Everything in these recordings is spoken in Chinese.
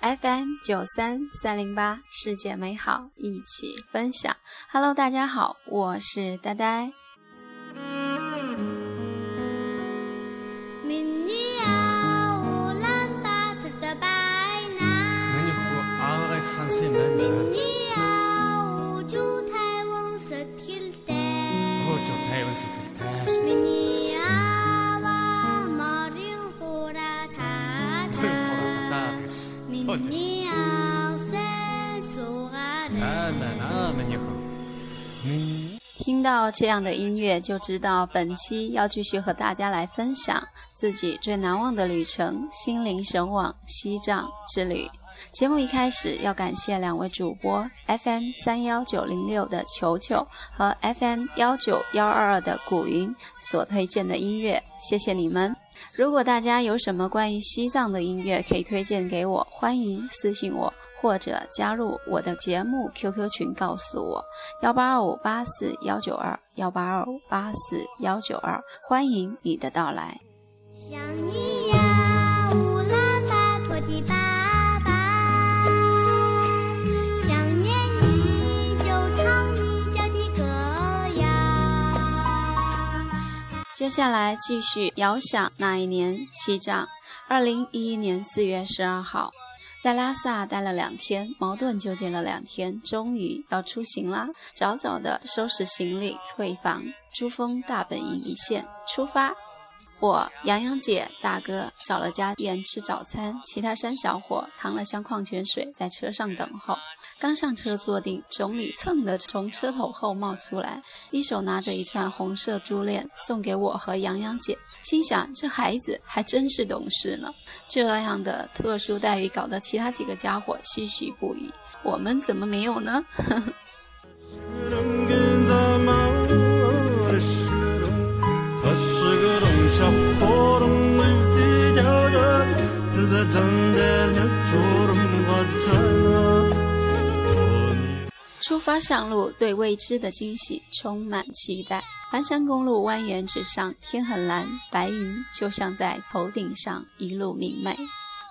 FM 九三三零八，世界美好，一起分享。Hello，大家好，我是呆呆。听到这样的音乐，就知道本期要继续和大家来分享自己最难忘的旅程——心灵神往西藏之旅。节目一开始要感谢两位主播：FM 三幺九零六的球球和 FM 幺九幺二二的古云所推荐的音乐，谢谢你们。如果大家有什么关于西藏的音乐可以推荐给我，欢迎私信我。或者加入我的节目 QQ 群，告诉我幺八二五八四幺九二幺八二五八四幺九二，欢迎你的到来。想你呀，乌兰巴托的爸爸，想念你就唱你家的歌谣。接下来继续遥想那一年西藏，二零一一年四月十二号。在拉萨待了两天，矛盾纠结了两天，终于要出行啦！早早的收拾行李，退房，珠峰大本营一线出发。我洋洋姐大哥找了家店吃早餐，其他三小伙扛了箱矿泉水在车上等候。刚上车坐定，总理蹭的从车头后冒出来，一手拿着一串红色珠链送给我和洋洋姐，心想这孩子还真是懂事呢。这样的特殊待遇搞得其他几个家伙唏嘘不已，我们怎么没有呢？出发上路，对未知的惊喜充满期待。盘山公路蜿蜒直上，天很蓝，白云就像在头顶上一路明媚。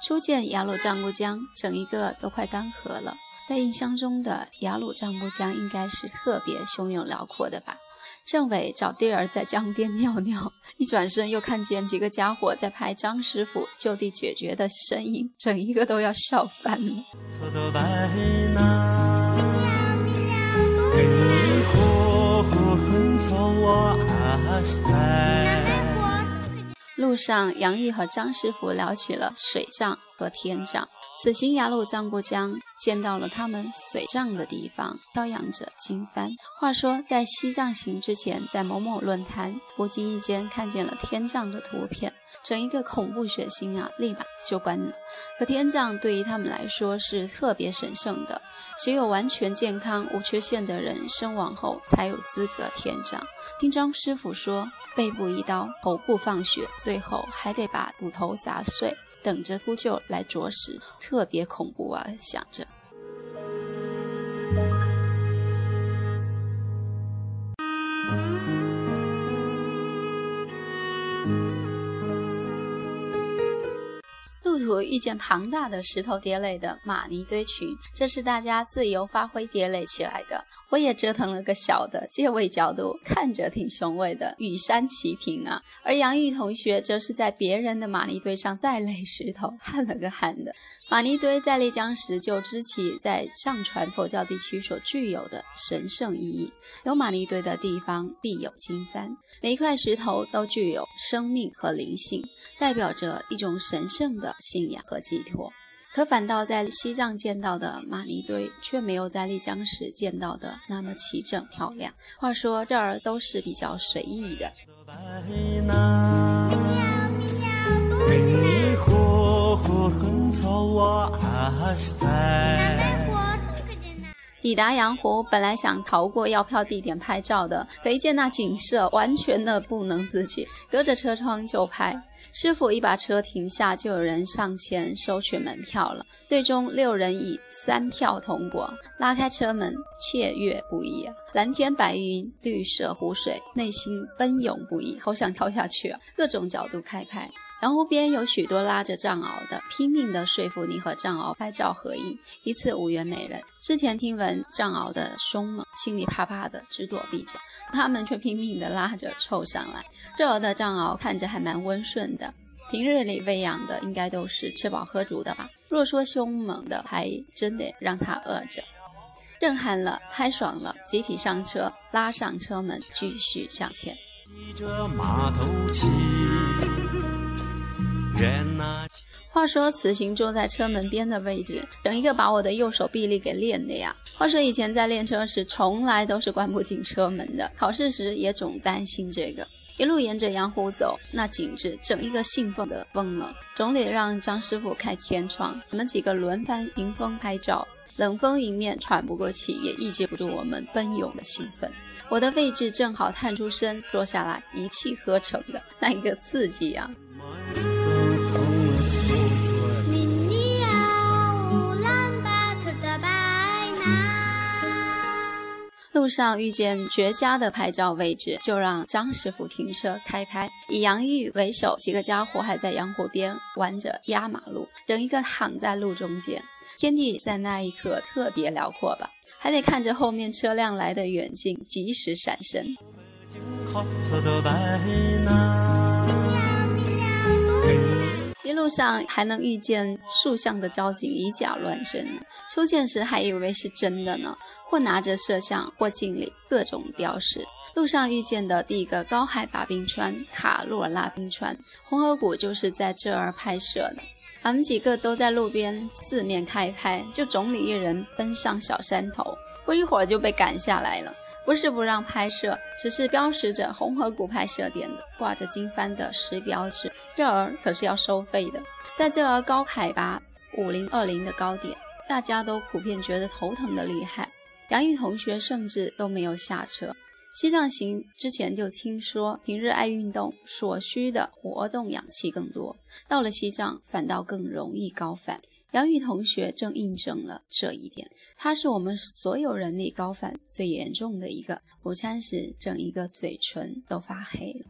初见雅鲁藏布江，整一个都快干涸了。在印象中的雅鲁藏布江应该是特别汹涌辽阔的吧？政委找地儿在江边尿尿，一转身又看见几个家伙在拍张师傅就地解决的身影，整一个都要笑翻了。路上，杨毅和张师傅聊起了水葬和天葬。此行雅鲁藏布江，见到了他们水葬的地方，飘扬着经幡。话说，在西藏行之前，在某某论坛不经意间看见了天葬的图片，整一个恐怖血腥啊，立马就关了。可天葬对于他们来说是特别神圣的，只有完全健康无缺陷的人身亡后才有资格天葬。听张师傅说，背部一刀，头部放血，最后还得把骨头砸碎。等着秃鹫来啄食，特别恐怖啊！想着。遇见庞大的石头叠垒的玛尼堆群，这是大家自由发挥叠垒起来的。我也折腾了个小的，借位角度看着挺雄伟的，与山齐平啊。而杨毅同学则是在别人的玛尼堆上再垒石头，汗了个汗的。玛尼堆在丽江时就知其在上传佛教地区所具有的神圣意义。有玛尼堆的地方必有经幡，每一块石头都具有生命和灵性，代表着一种神圣的信仰和寄托。可反倒在西藏见到的玛尼堆，却没有在丽江时见到的那么齐整漂亮。话说这儿都是比较随意的。抵达阳湖，本来想逃过要票地点拍照的，可一见那景色，完全的不能自己，隔着车窗就拍。师傅一把车停下，就有人上前收取门票了。最终六人以三票通过，拉开车门，雀跃不已！蓝天白云，绿色湖水，内心奔涌不已，好想跳下去啊！各种角度开拍。洋湖边有许多拉着藏獒的，拼命的说服你和藏獒拍照合影，一次无缘美人。之前听闻藏獒的凶猛，心里怕怕的，只躲避着，他们却拼命的拉着凑上来。这儿的藏獒看着还蛮温顺的，平日里喂养的应该都是吃饱喝足的吧？若说凶猛的，还真得让它饿着。震撼了，拍爽了，集体上车，拉上车门，继续向前。话说此行坐在车门边的位置，整一个把我的右手臂力给练的呀。话说以前在练车时，从来都是关不进车门的，考试时也总担心这个。一路沿着阳湖走，那景致整一个兴奋的疯了，总得让张师傅开天窗，我们几个轮番迎风拍照，冷风迎面，喘不过气，也抑制不住我们奔涌的兴奋。我的位置正好探出身，坐下来，一气呵成的那一个刺激呀！路上遇见绝佳的拍照位置，就让张师傅停车开拍。以杨玉为首，几个家伙还在羊湖边玩着压马路，整一个躺在路中间，天地在那一刻特别辽阔吧？还得看着后面车辆来的远近，及时闪身。路上还能遇见树上的交警以假乱真呢，出现时还以为是真的呢。或拿着摄像，或敬礼，各种标识。路上遇见的第一个高海拔冰川——卡洛拉冰川，红河谷就是在这儿拍摄的。俺们几个都在路边四面开拍，就总理一人奔上小山头，不一会儿就被赶下来了。不是不让拍摄，只是标识着红河谷拍摄点的，挂着金帆的石标志，这儿可是要收费的。在这儿高海拔五零二零的高点，大家都普遍觉得头疼的厉害。杨毅同学甚至都没有下车。西藏行之前就听说，平日爱运动，所需的活动氧气更多，到了西藏反倒更容易高反。杨宇同学正印证了这一点，他是我们所有人里高反最严重的一个。午餐时，整一个嘴唇都发黑了。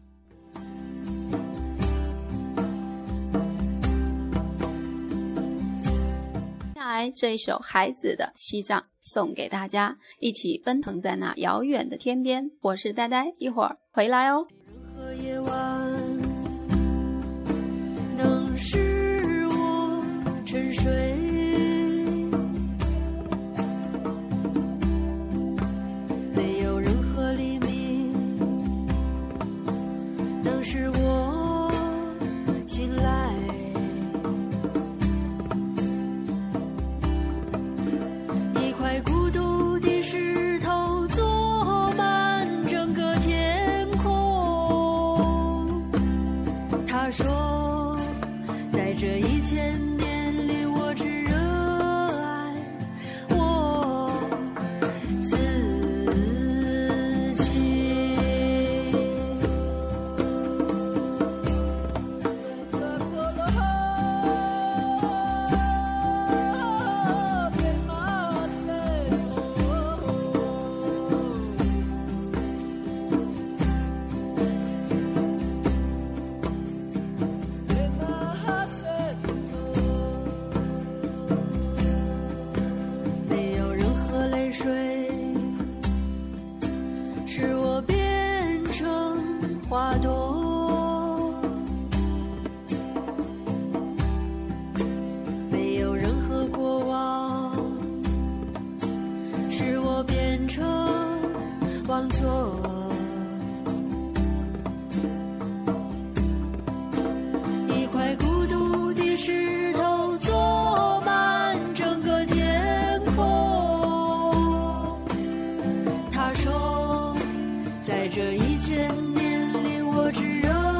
接下来这一首《孩子的西藏》。送给大家，一起奔腾在那遥远的天边。我是呆呆，一会儿回来哦。夜晚在这一千年里我只有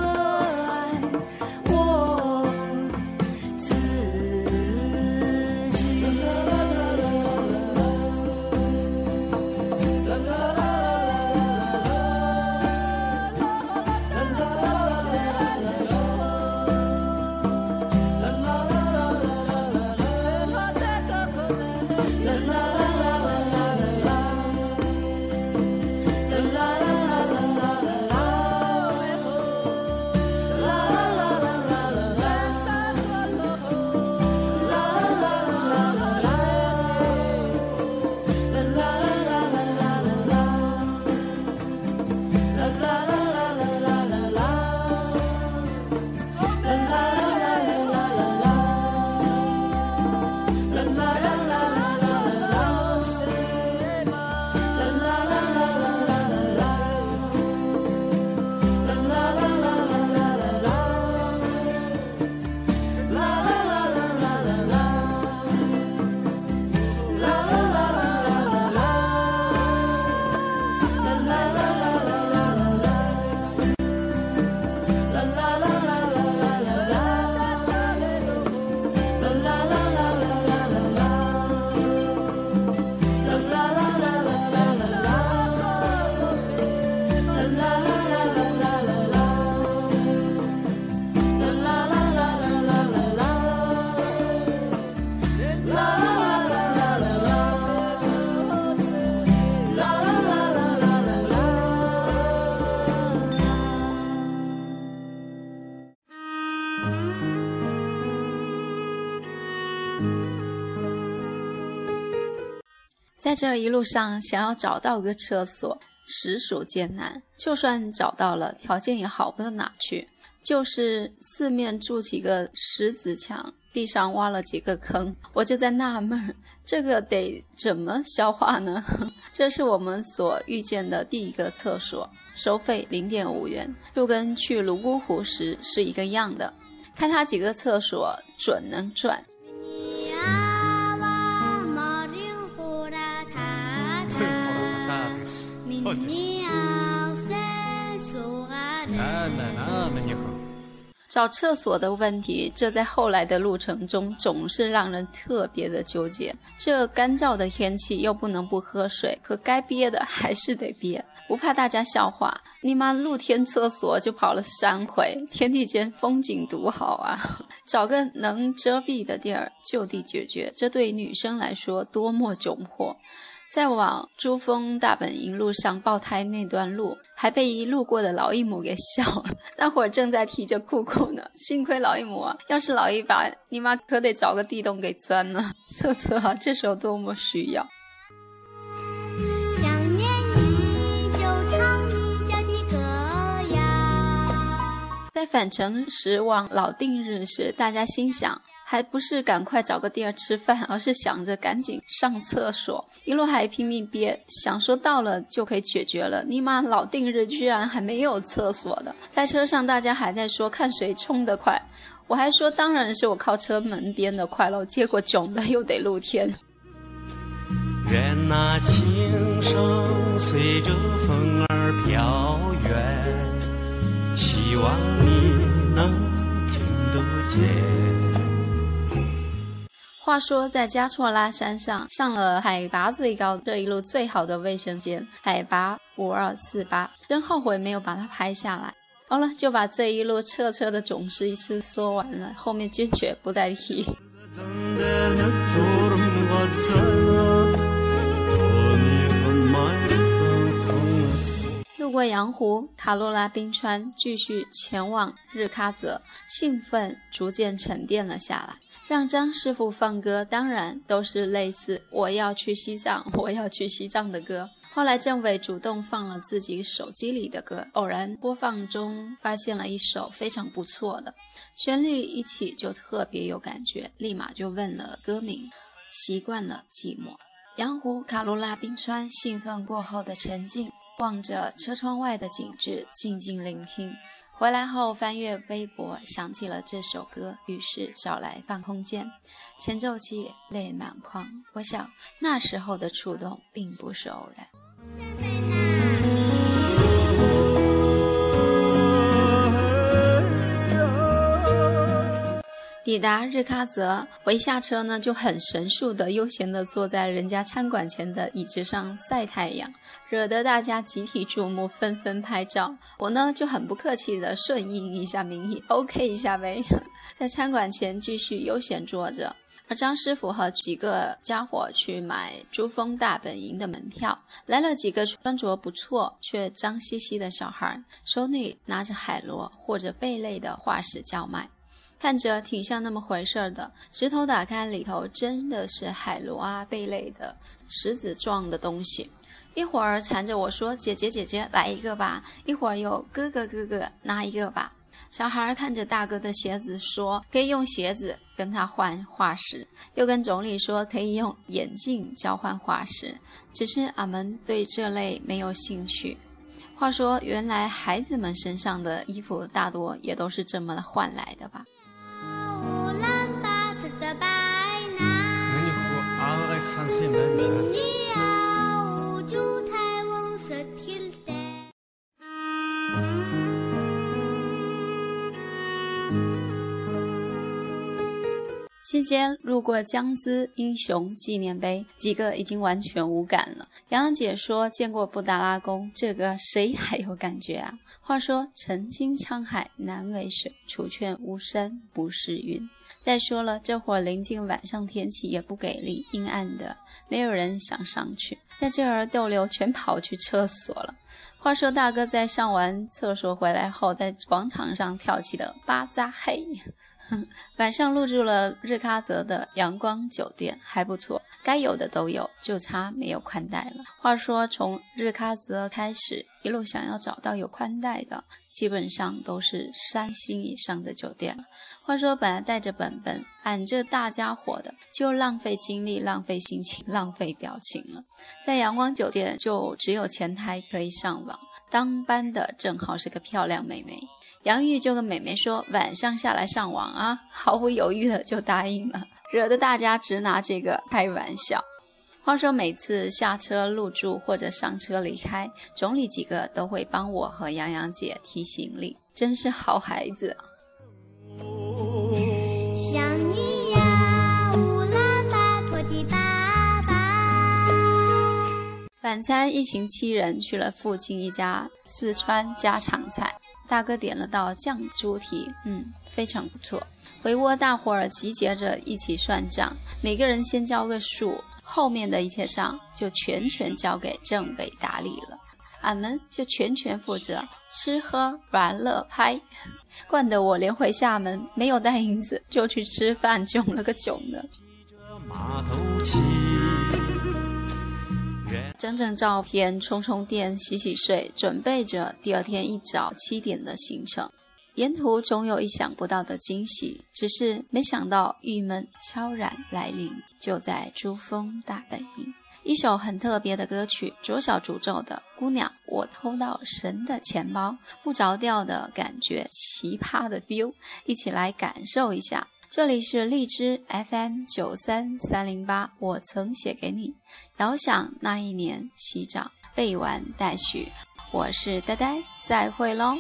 在这一路上，想要找到个厕所，实属艰难。就算找到了，条件也好不到哪去，就是四面筑起个石子墙，地上挖了几个坑。我就在纳闷，这个得怎么消化呢？这是我们所遇见的第一个厕所，收费零点五元，就跟去泸沽湖时是一个样的。看他几个厕所，准能赚。找厕所的问题，这在后来的路程中总是让人特别的纠结。这干燥的天气又不能不喝水，可该憋的还是得憋。不怕大家笑话，你妈露天厕所就跑了三回，天地间风景独好啊！找个能遮蔽的地儿就地解决，这对女生来说多么窘迫。在往珠峰大本营路上爆胎那段路，还被一路过的老一母给笑了。那会儿正在提着裤裤呢，幸亏老一母啊，要是老一把，你妈可得找个地洞给钻了。瑟瑟啊，这时候多么需要！想念你就唱你家的歌谣。在返程时往老定日时，大家心想。还不是赶快找个地儿吃饭，而是想着赶紧上厕所，一路还拼命憋，想说到了就可以解决了。尼玛，老定日居然还没有厕所的！在车上，大家还在说看谁冲得快，我还说当然是我靠车门边的快了，结果囧的又得露天。愿那琴声随着风儿飘远，希望你能听得见。话说，在加措拉山上上了海拔最高、这一路最好的卫生间，海拔五二四八，真后悔没有把它拍下来。好了，就把这一路车车的总是一次说完了，后面坚决不再提。路过羊湖、卡洛拉冰川，继续前往日喀则，兴奋逐渐沉淀了下来。让张师傅放歌，当然都是类似“我要去西藏，我要去西藏”的歌。后来政委主动放了自己手机里的歌，偶然播放中发现了一首非常不错的，旋律一起就特别有感觉，立马就问了歌名。习惯了寂寞，羊湖卡罗拉冰川，兴奋过后的沉静，望着车窗外的景致，静静聆听。回来后翻阅微博，想起了这首歌，于是找来放空间，前奏起，泪满眶。我想那时候的触动并不是偶然。抵达日喀则，我一下车呢就很神速的悠闲的坐在人家餐馆前的椅子上晒太阳，惹得大家集体注目，纷纷拍照。我呢就很不客气的顺应一下民意，OK 一下呗，在餐馆前继续悠闲坐着。而张师傅和几个家伙去买珠峰大本营的门票，来了几个穿着不错却脏兮兮的小孩，手里拿着海螺或者贝类的化石叫卖。看着挺像那么回事儿的，石头打开里头真的是海螺啊贝类的石子状的东西。一会儿缠着我说：“姐姐姐姐，来一个吧。”一会儿又哥哥哥哥，拿一个吧。小孩看着大哥的鞋子说：“可以用鞋子跟他换化石。”又跟总理说：“可以用眼镜交换化石。”只是俺们对这类没有兴趣。话说，原来孩子们身上的衣服大多也都是这么换来的吧？我是你的女期间路过江孜英雄纪念碑，几个已经完全无感了。洋洋姐说见过布达拉宫，这个谁还有感觉啊？话说曾经沧海难为水，除却巫山不是云。再说了，这会儿临近晚上，天气也不给力，阴暗的，没有人想上去。在这儿逗留，全跑去厕所了。话说大哥在上完厕所回来后，在广场上跳起了巴扎嘿。晚上入住了日喀则的阳光酒店，还不错，该有的都有，就差没有宽带了。话说从日喀则开始，一路想要找到有宽带的，基本上都是三星以上的酒店了。话说本来带着本本俺这大家伙的，就浪费精力、浪费心情、浪费表情了。在阳光酒店就只有前台可以上网，当班的正好是个漂亮美眉。杨玉就跟美美说：“晚上下来上网啊！” 毫不犹豫的就答应了，惹得大家直拿这个开玩笑。话说每次下车入住或者上车离开，总理几个都会帮我和洋洋姐提行李，真是好孩子。想你呀，乌兰巴托的爸爸。晚餐一行七人去了附近一家四川家常菜。大哥点了道酱猪蹄，嗯，非常不错。回窝，大伙儿集结着一起算账，每个人先交个数，后面的一切账就全权交给政委打理了。俺们就全权负责吃喝玩乐拍，惯得我连回厦门没有带银子就去吃饭，囧了个囧的。整整照片，充充电，洗洗睡，准备着第二天一早七点的行程。沿途总有意想不到的惊喜，只是没想到郁闷悄然来临，就在珠峰大本营。一首很特别的歌曲，左小诅咒的《姑娘》，我偷到神的钱包，不着调的感觉，奇葩的 feel，一起来感受一下。这里是荔枝 FM 九三三零八，我曾写给你。遥想那一年，洗澡，未完待续。我是呆呆，再会喽。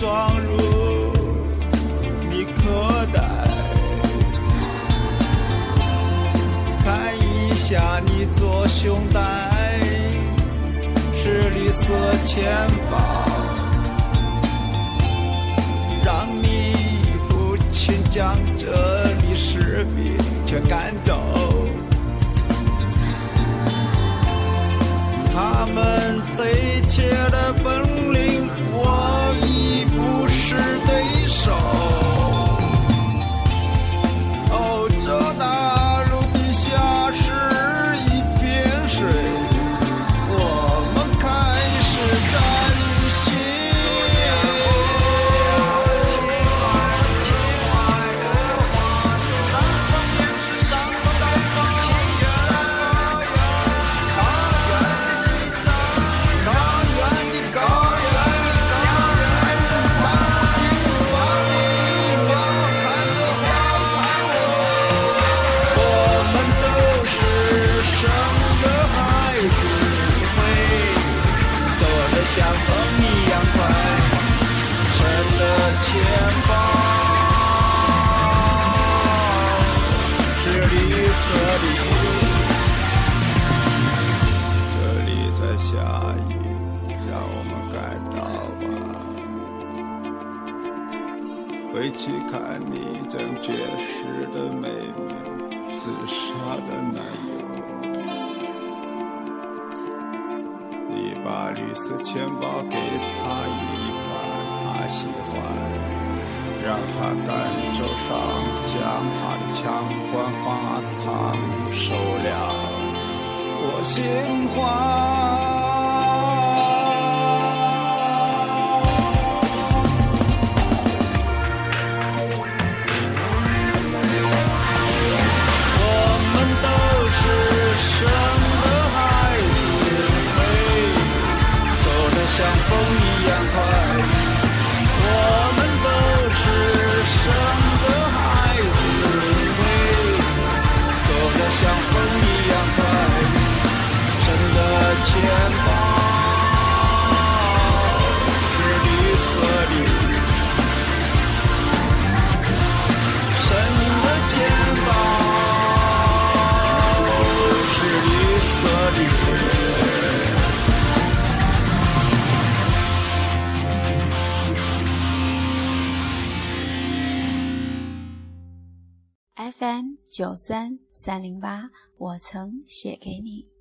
装入你口袋，看一下你左胸带是绿色钱包，让你父亲将这里士兵全赶走。他们贼切的本领，我已是对手。下雨，让我们赶到吧。回去看你正绝食的妹妹，自杀的男友。你把绿色钱包给他一半，他喜欢。让他感受上将他的枪管发烫，受凉，我心慌。九三三零八，我曾写给你。